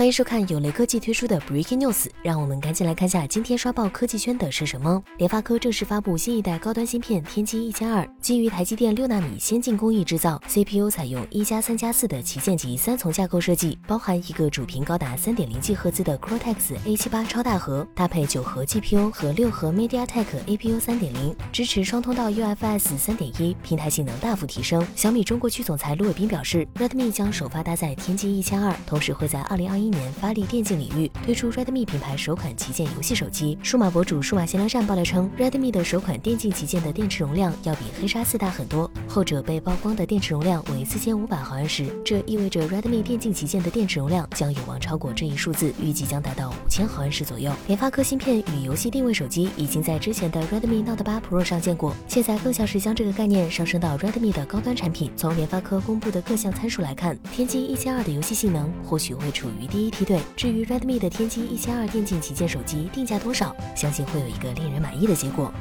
欢迎收看有雷科技推出的 Breaking News，让我们赶紧来看下今天刷爆科技圈的是什么。联发科正式发布新一代高端芯片天玑一千二，基于台积电六纳米先进工艺制造，CPU 采用一加三加四的旗舰级三重架构设计，包含一个主频高达三点零 G 赫兹的 Cortex A 七八超大核，搭配九核 GPU 和六核 MediaTek APU 三点零，支持双通道 UFS 三点一，平台性能大幅提升。小米中国区总裁卢伟斌表示，Redmi 将首发搭载天玑一千二，同时会在二零二一年发力电竞领域，推出 Redmi 品牌首款旗舰游戏手机。数码博主数码闲聊站爆料称，Redmi 的首款电竞旗舰的电池容量要比黑鲨四大很多，后者被曝光的电池容量为四千五百毫安时，这意味着 Redmi 电竞旗舰的电池容量将有望超过这一数字，预计将达到五千毫安时左右。联发科芯片与游戏定位手机已经在之前的 Redmi Note 8 Pro 上见过，现在更像是将这个概念上升到 Redmi 的高端产品。从联发科公布的各项参数来看，天玑一千二的游戏性能或许会处于第一梯队。至于 Redmi 的天玑一千二电竞旗舰手机定价多少，相信会有一个令人满意的结果。